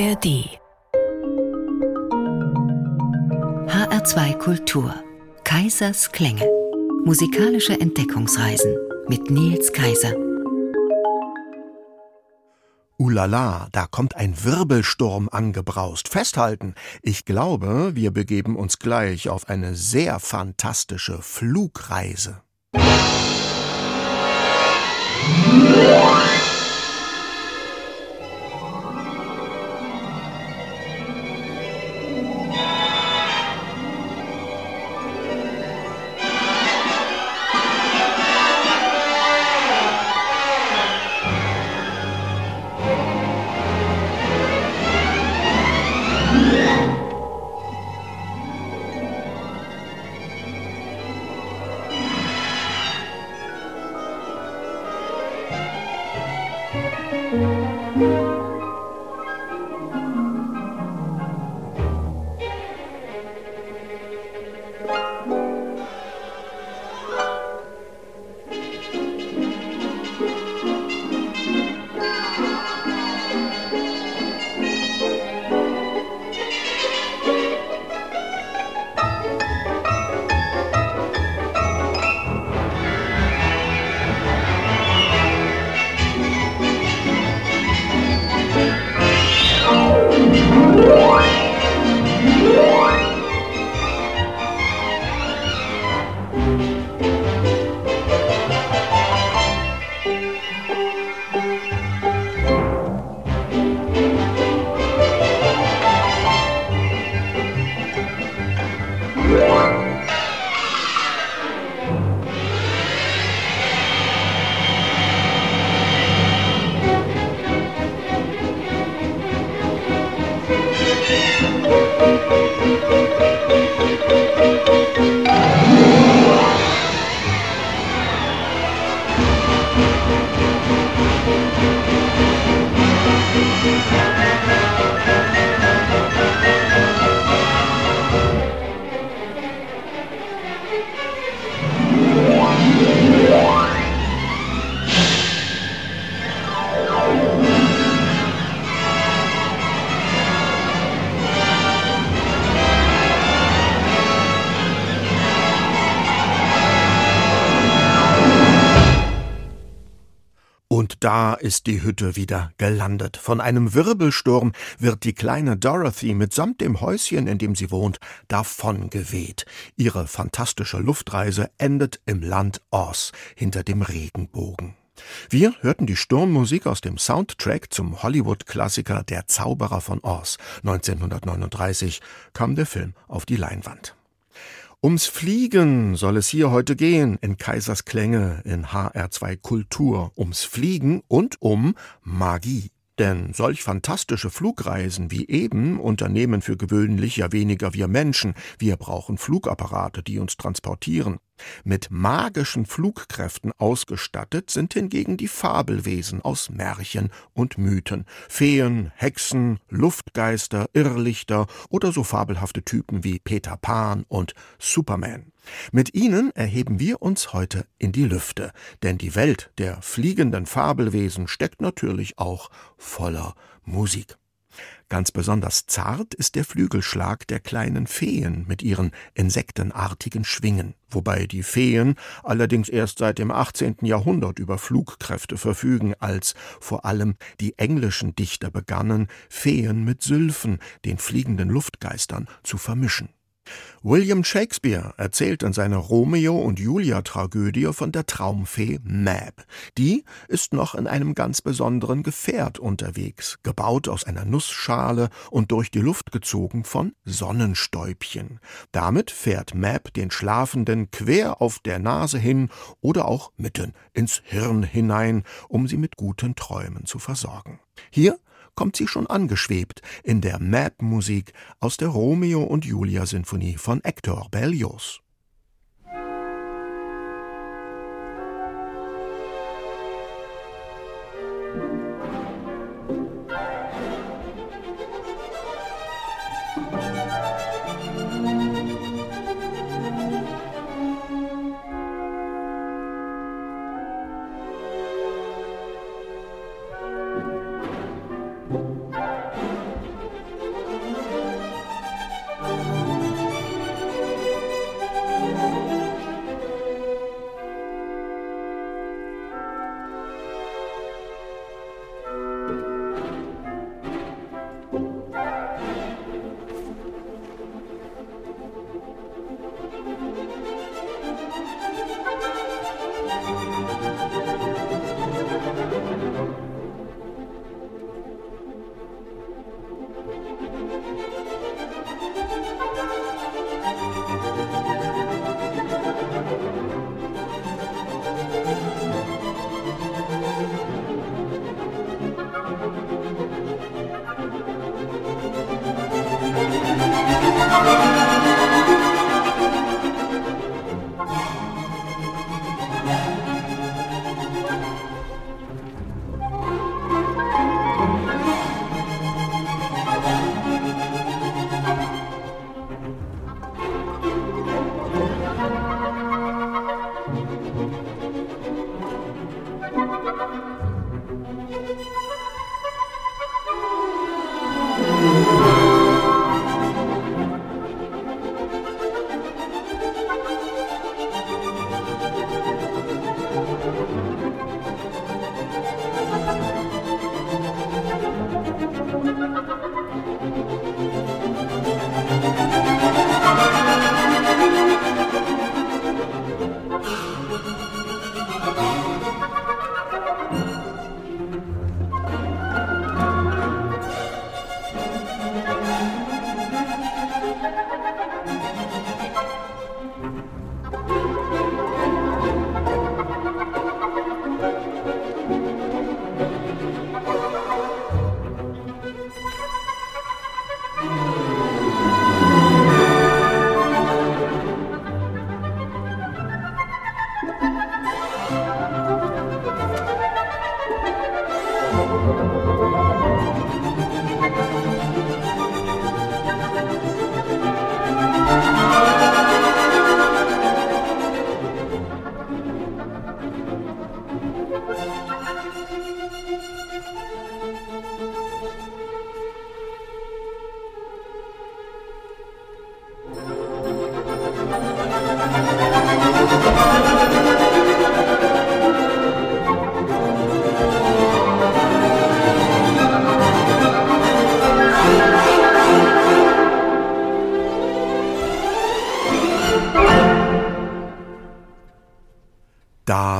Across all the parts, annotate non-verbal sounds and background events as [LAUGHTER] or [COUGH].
ARD HR2 Kultur Kaisers Klänge Musikalische Entdeckungsreisen mit Nils Kaiser Ulala, da kommt ein Wirbelsturm angebraust. Festhalten. Ich glaube, wir begeben uns gleich auf eine sehr fantastische Flugreise. Ist die Hütte wieder gelandet. Von einem Wirbelsturm wird die kleine Dorothy mitsamt dem Häuschen, in dem sie wohnt, davongeweht. Ihre fantastische Luftreise endet im Land Oz hinter dem Regenbogen. Wir hörten die Sturmmusik aus dem Soundtrack zum Hollywood-Klassiker Der Zauberer von Oz. 1939 kam der Film auf die Leinwand. Ums Fliegen soll es hier heute gehen in Kaisers Klänge in HR2 Kultur, ums Fliegen und um Magie. Denn solch fantastische Flugreisen wie eben unternehmen für gewöhnlich ja weniger wir Menschen. Wir brauchen Flugapparate, die uns transportieren. Mit magischen Flugkräften ausgestattet sind hingegen die Fabelwesen aus Märchen und Mythen. Feen, Hexen, Luftgeister, Irrlichter oder so fabelhafte Typen wie Peter Pan und Superman. Mit ihnen erheben wir uns heute in die Lüfte, denn die Welt der fliegenden Fabelwesen steckt natürlich auch voller Musik. Ganz besonders zart ist der Flügelschlag der kleinen Feen mit ihren insektenartigen Schwingen, wobei die Feen allerdings erst seit dem 18. Jahrhundert über Flugkräfte verfügen, als vor allem die englischen Dichter begannen, Feen mit Sylphen, den fliegenden Luftgeistern, zu vermischen. William Shakespeare erzählt in seiner Romeo und Julia Tragödie von der Traumfee Mab. Die ist noch in einem ganz besonderen Gefährt unterwegs, gebaut aus einer Nussschale und durch die Luft gezogen von Sonnenstäubchen. Damit fährt Mab den Schlafenden quer auf der Nase hin oder auch mitten ins Hirn hinein, um sie mit guten Träumen zu versorgen. Hier kommt sie schon angeschwebt in der Map-Musik aus der Romeo und Julia-Sinfonie von Hector Berlioz.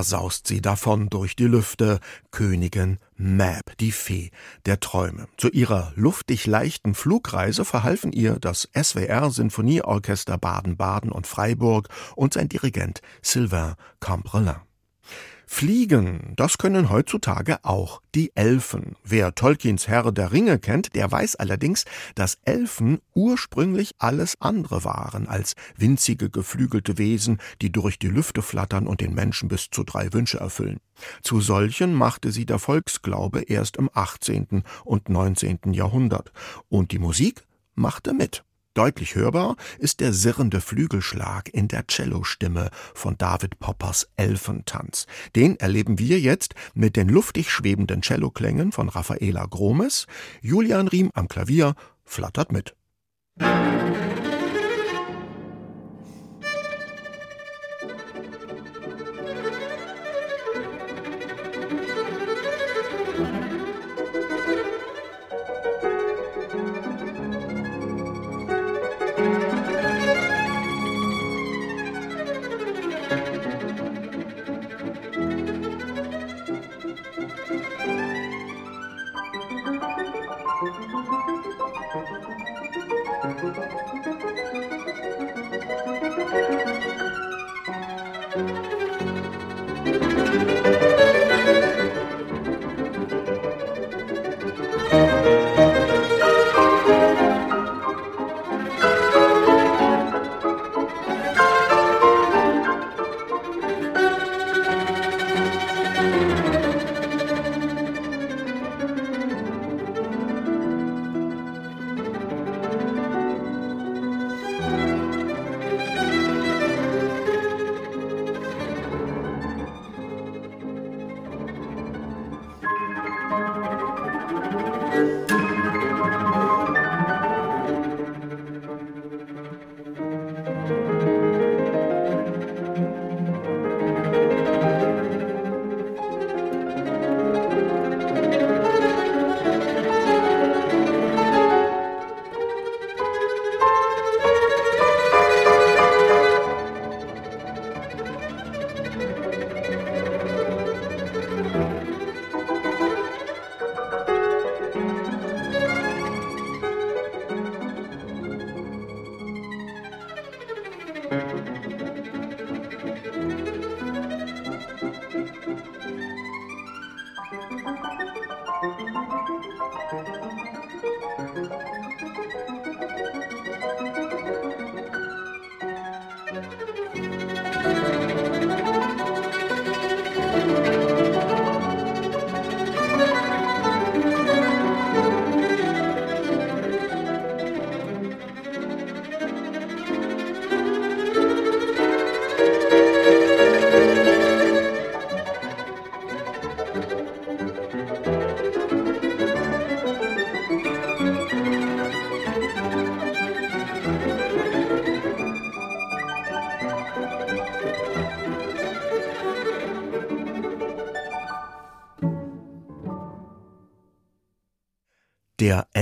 Da saust sie davon durch die Lüfte, Königin Mab, die Fee der Träume. Zu ihrer luftig leichten Flugreise verhalfen ihr das SWR Sinfonieorchester Baden-Baden und Freiburg und sein Dirigent Sylvain Cambrelin. Fliegen, das können heutzutage auch die Elfen. Wer Tolkiens Herr der Ringe kennt, der weiß allerdings, dass Elfen ursprünglich alles andere waren als winzige geflügelte Wesen, die durch die Lüfte flattern und den Menschen bis zu drei Wünsche erfüllen. Zu solchen machte sie der Volksglaube erst im 18. und 19. Jahrhundert. Und die Musik machte mit. Deutlich hörbar ist der sirrende Flügelschlag in der Cellostimme von David Poppers Elfentanz. Den erleben wir jetzt mit den luftig schwebenden Celloklängen von Raffaela Gromes. Julian Riem am Klavier flattert mit. Musik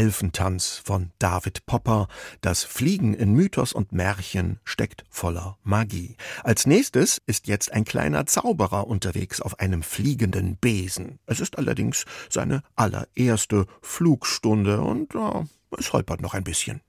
Elfentanz von David Popper. Das Fliegen in Mythos und Märchen steckt voller Magie. Als nächstes ist jetzt ein kleiner Zauberer unterwegs auf einem fliegenden Besen. Es ist allerdings seine allererste Flugstunde und ja, es holpert noch ein bisschen.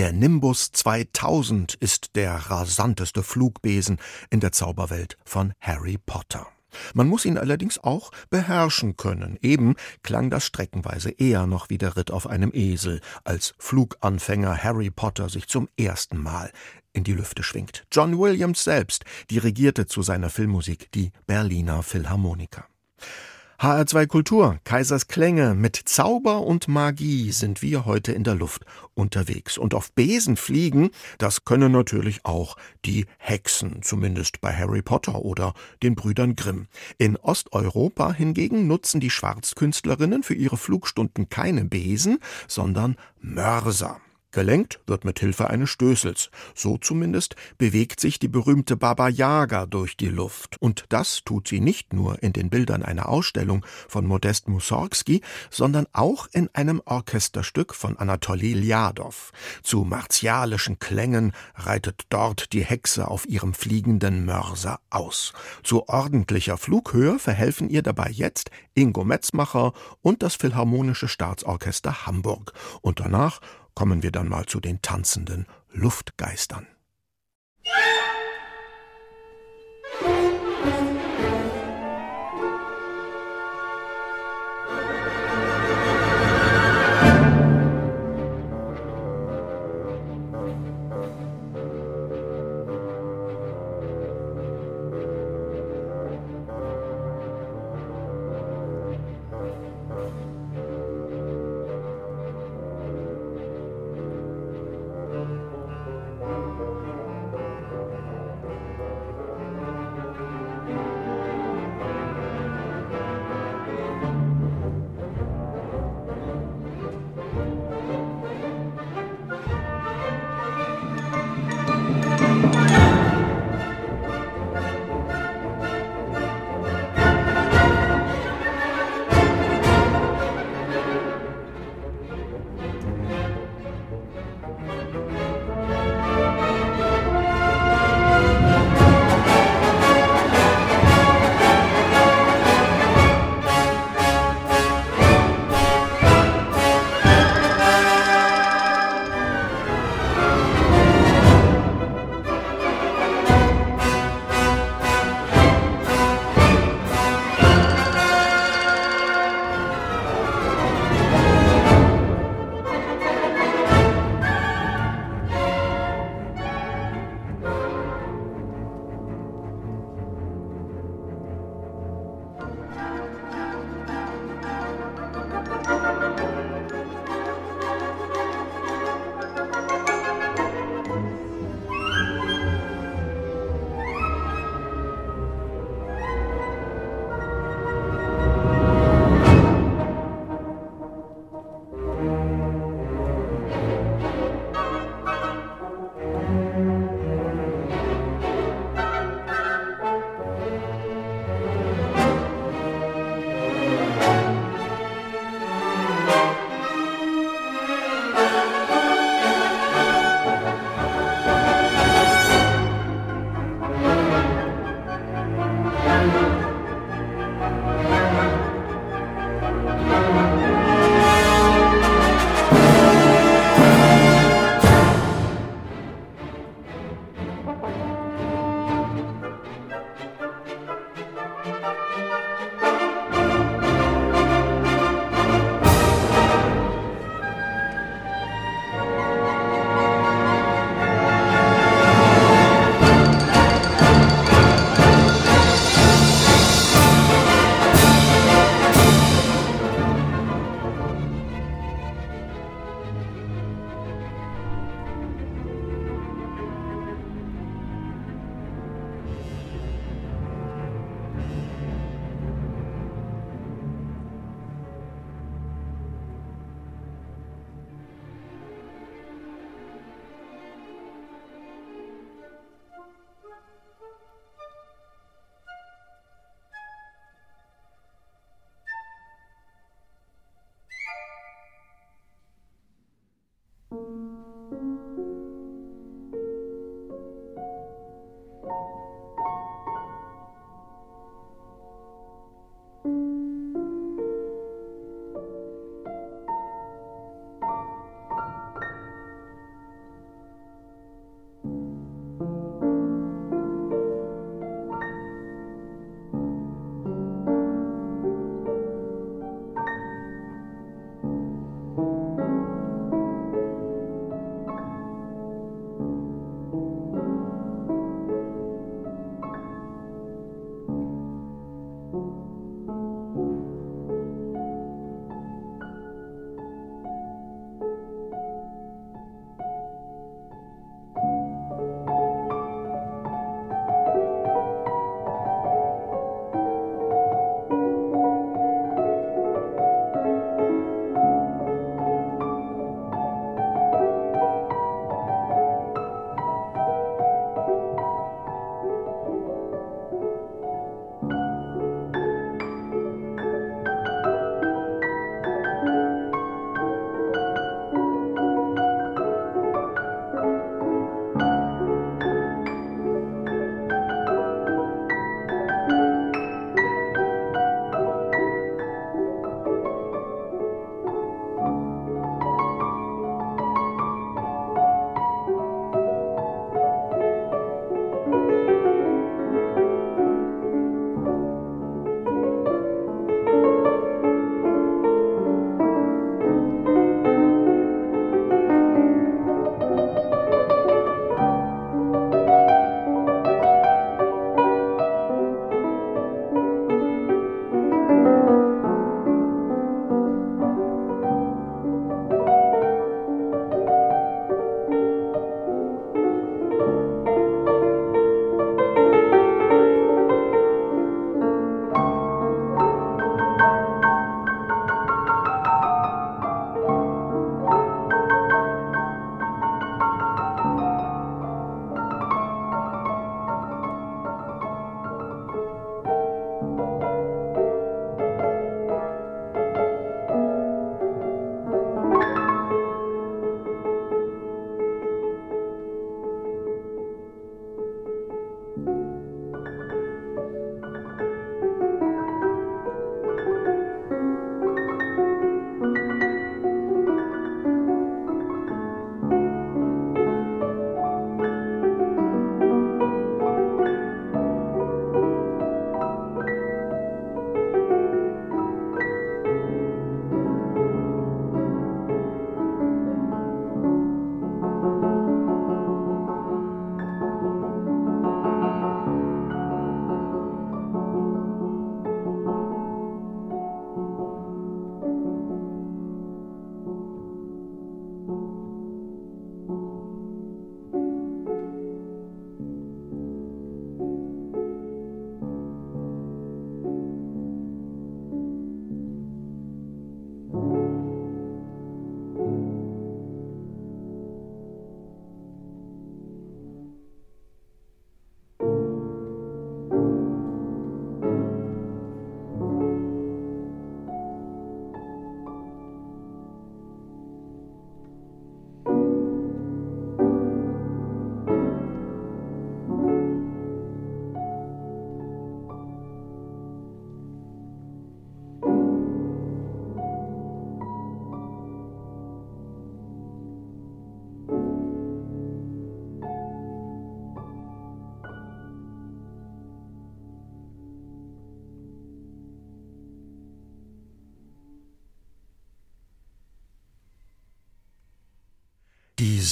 Der Nimbus 2000 ist der rasanteste Flugbesen in der Zauberwelt von Harry Potter. Man muss ihn allerdings auch beherrschen können. Eben klang das streckenweise eher noch wie der Ritt auf einem Esel, als Fluganfänger Harry Potter sich zum ersten Mal in die Lüfte schwingt. John Williams selbst dirigierte zu seiner Filmmusik die Berliner Philharmoniker. HR2 Kultur, Kaisers Klänge, mit Zauber und Magie sind wir heute in der Luft unterwegs. Und auf Besen fliegen, das können natürlich auch die Hexen, zumindest bei Harry Potter oder den Brüdern Grimm. In Osteuropa hingegen nutzen die Schwarzkünstlerinnen für ihre Flugstunden keine Besen, sondern Mörser. Gelenkt wird mit Hilfe eines Stößels. So zumindest bewegt sich die berühmte Baba Yaga durch die Luft. Und das tut sie nicht nur in den Bildern einer Ausstellung von Modest Mussorgsky, sondern auch in einem Orchesterstück von Anatoli Ljadow. Zu martialischen Klängen reitet dort die Hexe auf ihrem fliegenden Mörser aus. Zu ordentlicher Flughöhe verhelfen ihr dabei jetzt Ingo Metzmacher und das Philharmonische Staatsorchester Hamburg. Und danach kommen wir dann mal zu den tanzenden Luftgeistern.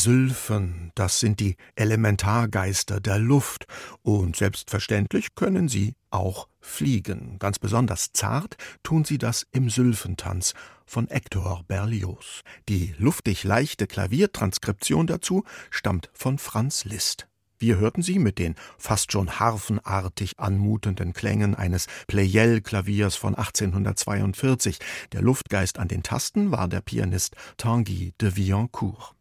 Sylphen, das sind die Elementargeister der Luft, und selbstverständlich können sie auch fliegen. Ganz besonders zart tun sie das im Sylphentanz von Hector Berlioz. Die luftig leichte Klaviertranskription dazu stammt von Franz Liszt. Wir hörten sie mit den fast schon harfenartig anmutenden Klängen eines Pleyel-Klaviers von 1842. Der Luftgeist an den Tasten war der Pianist Tanguy de Villancourt.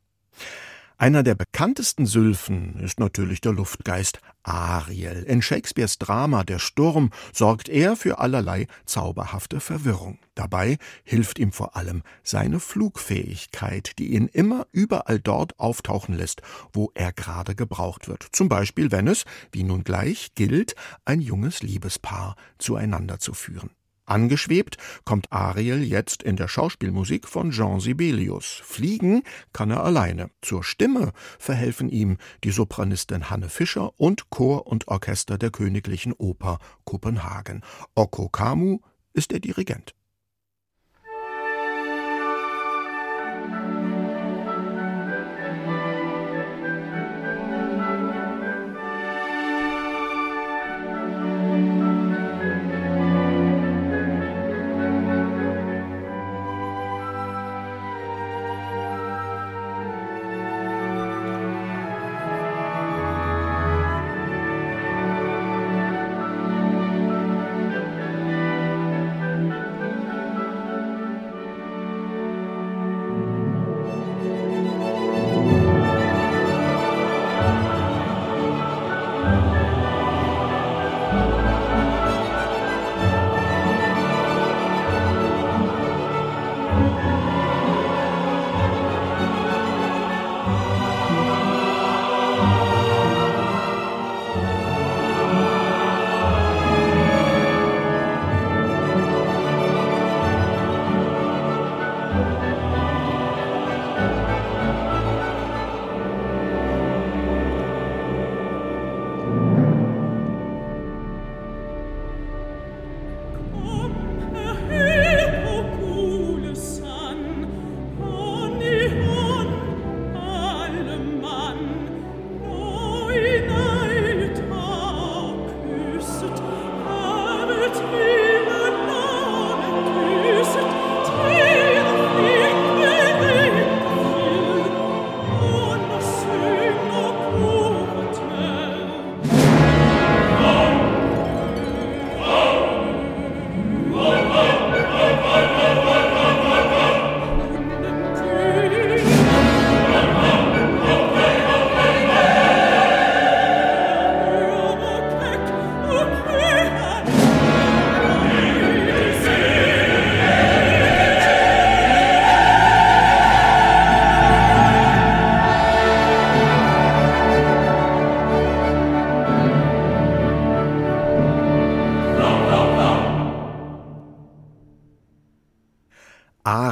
Einer der bekanntesten Sylphen ist natürlich der Luftgeist Ariel. In Shakespeares Drama Der Sturm sorgt er für allerlei zauberhafte Verwirrung. Dabei hilft ihm vor allem seine Flugfähigkeit, die ihn immer überall dort auftauchen lässt, wo er gerade gebraucht wird. Zum Beispiel, wenn es, wie nun gleich gilt, ein junges Liebespaar zueinander zu führen. Angeschwebt kommt Ariel jetzt in der Schauspielmusik von Jean Sibelius. Fliegen kann er alleine. Zur Stimme verhelfen ihm die Sopranistin Hanne Fischer und Chor und Orchester der Königlichen Oper Kopenhagen. Okko Kamu ist der Dirigent.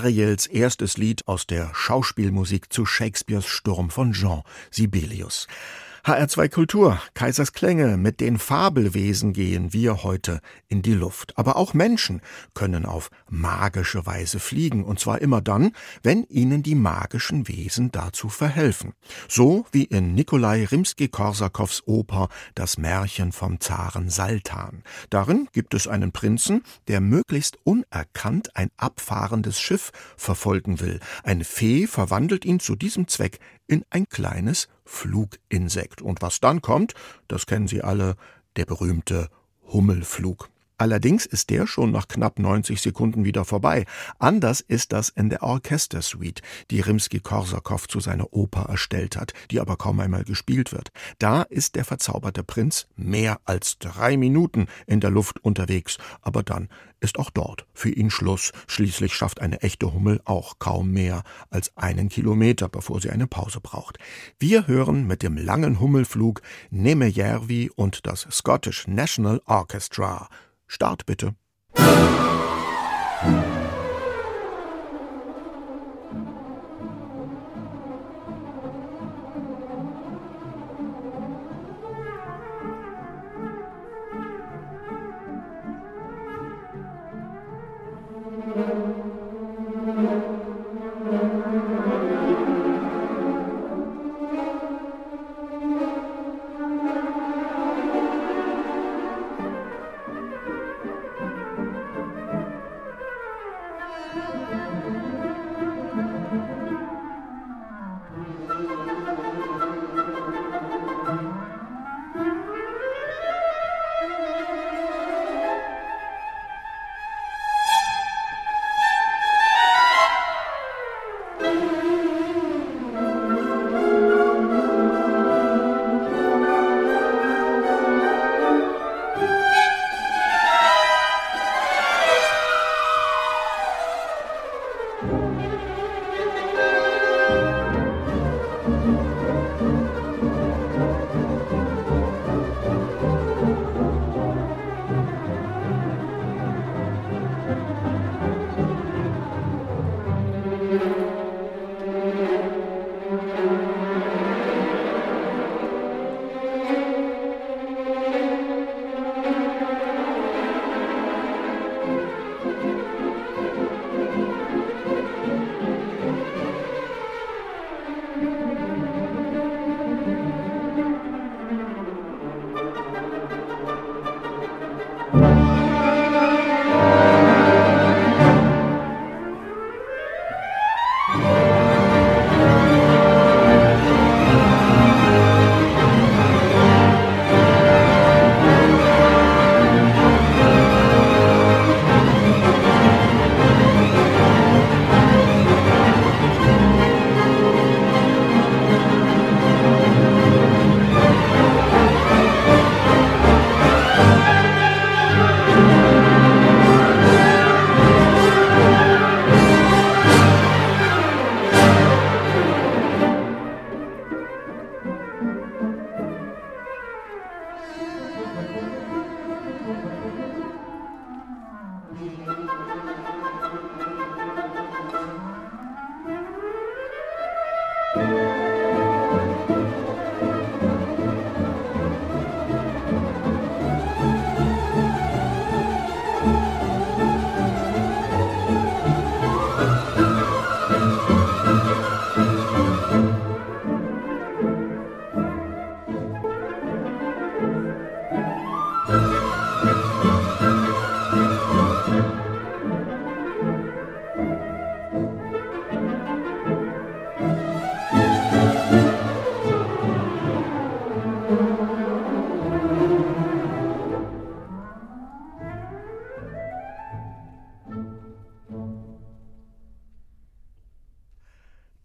Ariels erstes Lied aus der Schauspielmusik zu Shakespeares Sturm von Jean Sibelius. HR2 Kultur, Kaisers Klänge, mit den Fabelwesen gehen wir heute in die Luft. Aber auch Menschen können auf magische Weise fliegen, und zwar immer dann, wenn ihnen die magischen Wesen dazu verhelfen. So wie in Nikolai Rimski-Korsakows Oper Das Märchen vom Zaren Saltan. Darin gibt es einen Prinzen, der möglichst unerkannt ein abfahrendes Schiff verfolgen will. Eine Fee verwandelt ihn zu diesem Zweck in ein kleines Fluginsekt. Und was dann kommt, das kennen Sie alle, der berühmte Hummelflug. Allerdings ist der schon nach knapp 90 Sekunden wieder vorbei. Anders ist das in der Orchestersuite, die Rimski-Korsakow zu seiner Oper erstellt hat, die aber kaum einmal gespielt wird. Da ist der verzauberte Prinz mehr als drei Minuten in der Luft unterwegs, aber dann ist auch dort für ihn Schluss. Schließlich schafft eine echte Hummel auch kaum mehr als einen Kilometer, bevor sie eine Pause braucht. Wir hören mit dem langen Hummelflug Neme Järvi und das Scottish National Orchestra. Start bitte.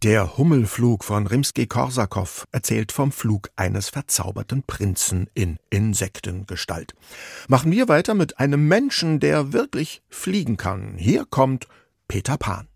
Der Hummelflug von Rimsky-Korsakow erzählt vom Flug eines verzauberten Prinzen in Insektengestalt. Machen wir weiter mit einem Menschen, der wirklich fliegen kann. Hier kommt Peter Pan.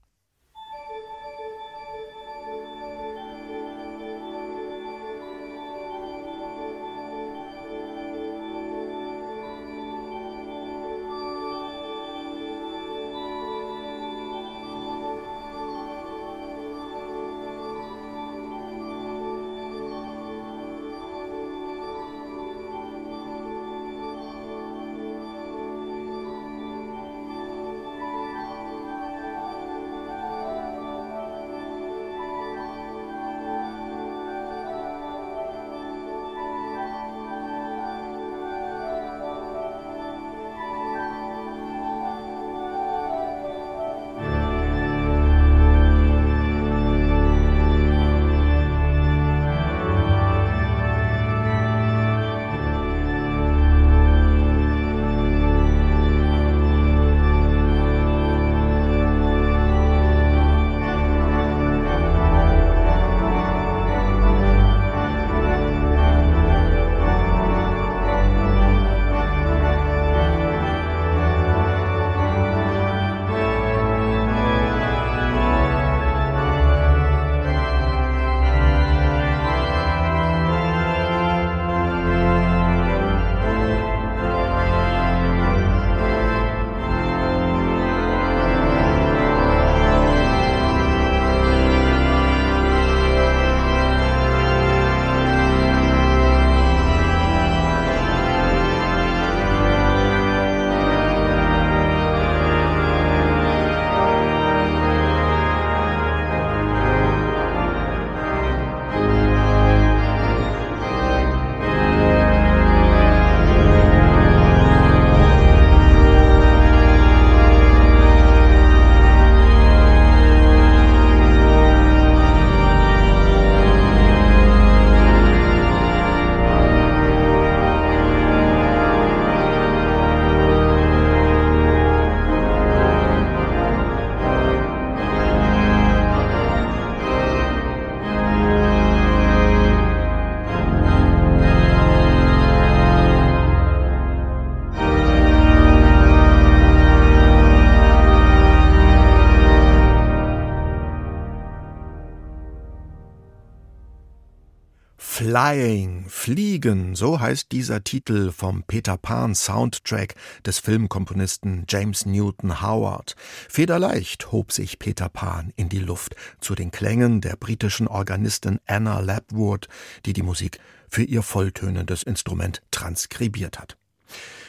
Flying, Fliegen, so heißt dieser Titel vom Peter Pan Soundtrack des Filmkomponisten James Newton Howard. Federleicht hob sich Peter Pan in die Luft zu den Klängen der britischen Organistin Anna Lapwood, die die Musik für ihr volltönendes Instrument transkribiert hat.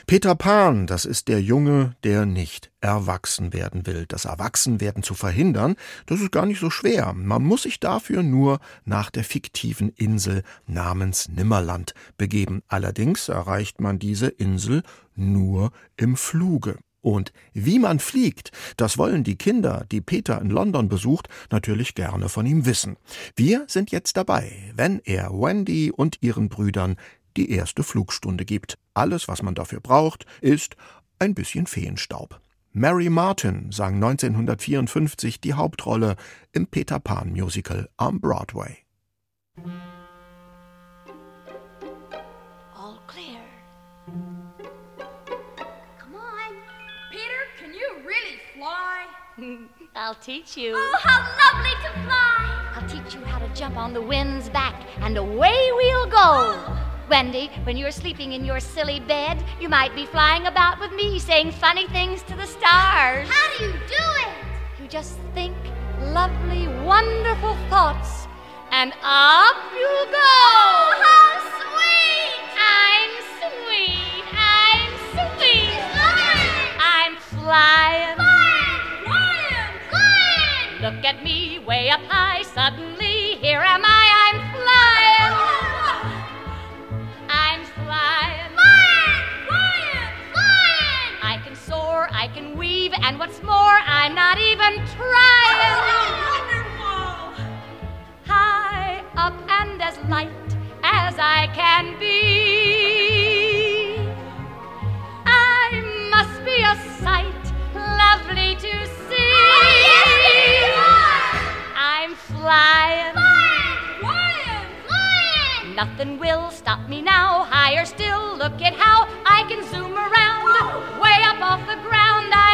Peter Pan, das ist der Junge, der nicht erwachsen werden will. Das Erwachsenwerden zu verhindern, das ist gar nicht so schwer. Man muss sich dafür nur nach der fiktiven Insel namens Nimmerland begeben. Allerdings erreicht man diese Insel nur im Fluge. Und wie man fliegt, das wollen die Kinder, die Peter in London besucht, natürlich gerne von ihm wissen. Wir sind jetzt dabei, wenn er Wendy und ihren Brüdern die erste Flugstunde gibt. Alles, was man dafür braucht, ist ein bisschen Feenstaub. Mary Martin sang 1954 die Hauptrolle im Peter Pan Musical am Broadway. All clear. Come on. Peter, can you really fly? [LAUGHS] I'll teach you. Oh, how lovely to fly! I'll teach you how to jump on the wind's back, and away we'll go. Oh. Wendy, when you're sleeping in your silly bed, you might be flying about with me, saying funny things to the stars. How do you do it? You just think lovely, wonderful thoughts, and up you go. Oh, how sweet! I'm sweet, I'm sweet. Flying! I'm flying. Flying! Flying! Flying! Look at me, way up high, suddenly, here am I, can I can weave, and what's more, I'm not even trying. Wonderful! High up and as light as I can be. I must be a sight lovely to see. Oh, yes! I'm flying nothing will stop me now. Higher still, look at how I can zoom around, way up off the ground. I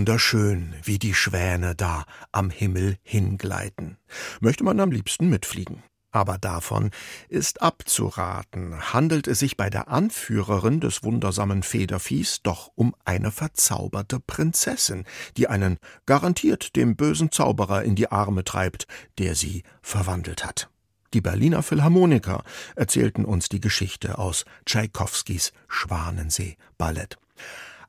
Wunderschön, wie die Schwäne da am Himmel hingleiten. Möchte man am liebsten mitfliegen. Aber davon ist abzuraten. Handelt es sich bei der Anführerin des wundersamen Federviehs doch um eine verzauberte Prinzessin, die einen garantiert dem bösen Zauberer in die Arme treibt, der sie verwandelt hat. Die Berliner Philharmoniker erzählten uns die Geschichte aus Tschaikowskis Schwanensee Ballett.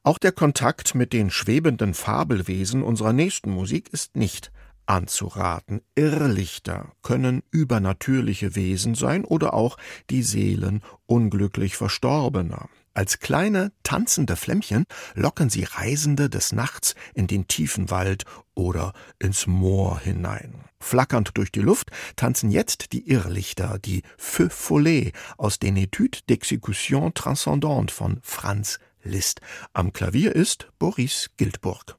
Auch der Kontakt mit den schwebenden Fabelwesen unserer nächsten Musik ist nicht anzuraten. Irrlichter können übernatürliche Wesen sein oder auch die Seelen unglücklich Verstorbener. Als kleine tanzende Flämmchen locken sie Reisende des Nachts in den tiefen Wald oder ins Moor hinein. Flackernd durch die Luft tanzen jetzt die Irrlichter, die Feux Follets aus den Etudes d'Exécution Transcendante von Franz Liszt. Am Klavier ist Boris Gildburg.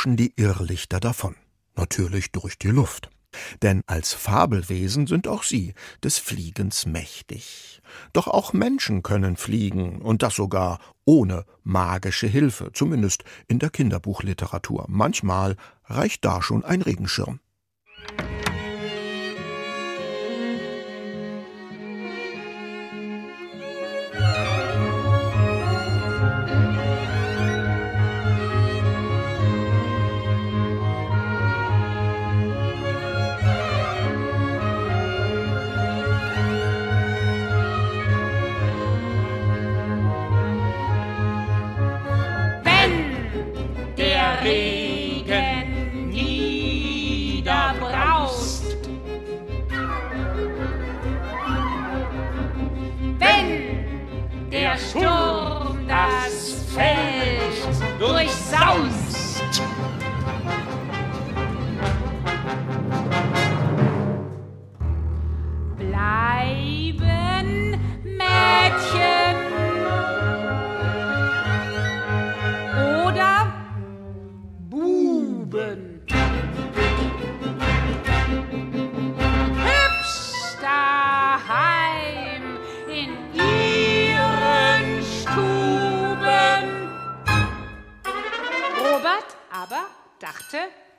Huschen die Irrlichter davon, natürlich durch die Luft. Denn als Fabelwesen sind auch sie des Fliegens mächtig. Doch auch Menschen können fliegen, und das sogar ohne magische Hilfe, zumindest in der Kinderbuchliteratur. Manchmal reicht da schon ein Regenschirm.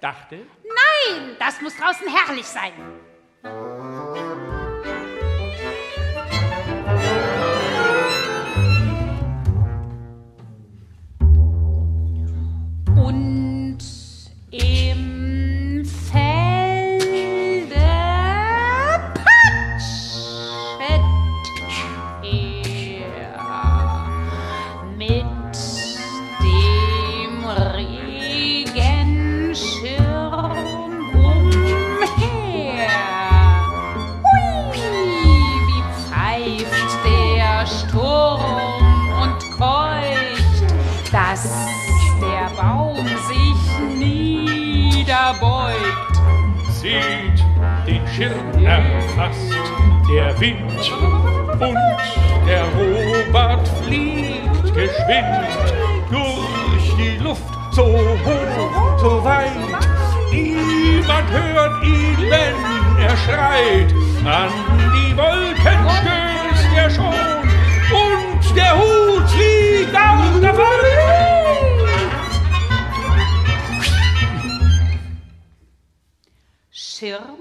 dachte? Nein, das muss draußen herrlich sein. Schirm erfasst der Wind und der Robert fliegt geschwind durch die Luft so hoch, so weit. Niemand hört ihn, wenn er schreit. An die Wolken stößt er schon und der Hut fliegt auch davon. Schirm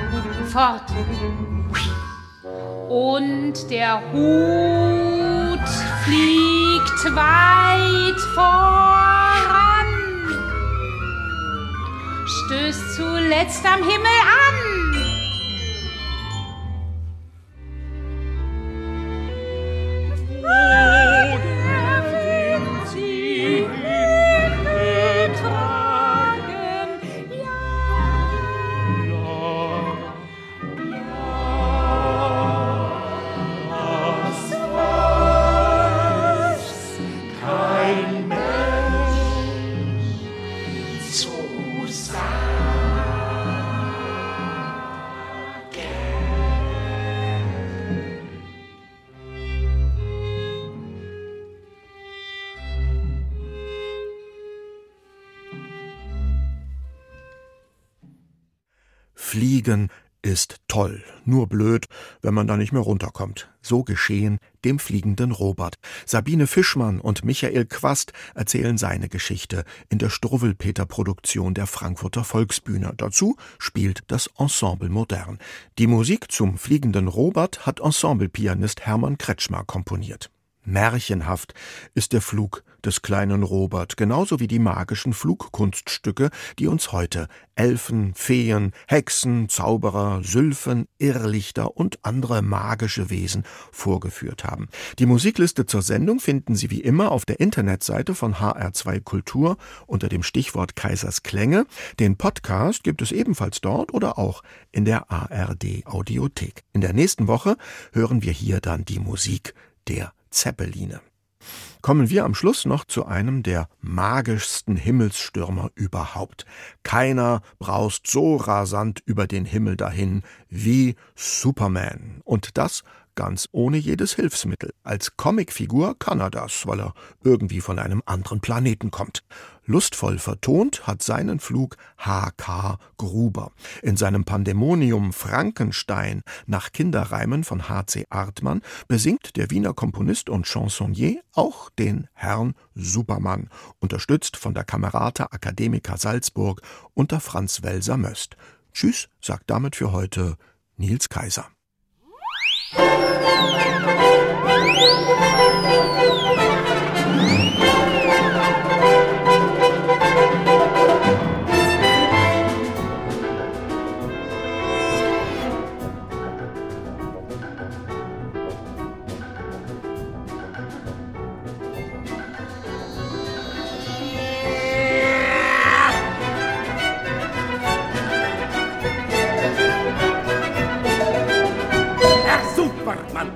fort. Und der Hut fliegt weit voran, stößt zuletzt am Himmel an. Toll, nur blöd, wenn man da nicht mehr runterkommt. So geschehen dem fliegenden Robert. Sabine Fischmann und Michael Quast erzählen seine Geschichte in der Struwwelpeter-Produktion der Frankfurter Volksbühne. Dazu spielt das Ensemble modern. Die Musik zum fliegenden Robert hat Ensemblepianist Hermann Kretschmer komponiert. Märchenhaft ist der Flug des kleinen Robert, genauso wie die magischen Flugkunststücke, die uns heute Elfen, Feen, Hexen, Zauberer, Sylphen, Irrlichter und andere magische Wesen vorgeführt haben. Die Musikliste zur Sendung finden Sie wie immer auf der Internetseite von HR2 Kultur unter dem Stichwort Kaisers Klänge. Den Podcast gibt es ebenfalls dort oder auch in der ARD Audiothek. In der nächsten Woche hören wir hier dann die Musik der Zeppeline. Kommen wir am Schluss noch zu einem der magischsten Himmelsstürmer überhaupt. Keiner braust so rasant über den Himmel dahin wie Superman. Und das ganz ohne jedes Hilfsmittel. Als Comicfigur kann er das, weil er irgendwie von einem anderen Planeten kommt. Lustvoll vertont hat seinen Flug H.K. Gruber. In seinem Pandemonium Frankenstein nach Kinderreimen von H.C. Artmann besingt der Wiener Komponist und Chansonnier auch den Herrn Supermann, unterstützt von der Kamerata Akademiker Salzburg unter Franz Welser Möst. Tschüss, sagt damit für heute Nils Kaiser.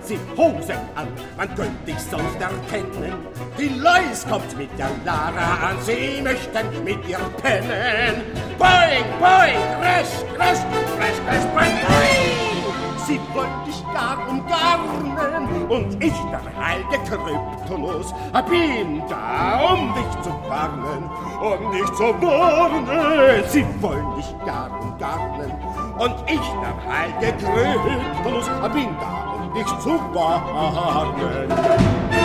Zieht Hosen an, man könnte dich sonst erkennen. Die Lois kommt mit der Lara an, sie möchten mit ihr pennen. Boing, boing, crash, crash, crash, crash, boing, boing. Sie wollte dich gar umgarnen und ich, der heilige Kryptonus, bin da, um dich zu warnen, um dich zu warnen. Sie wollen dich gar umgarnen und ich, der heilige Kryptonus, bin da, dich zu warnen.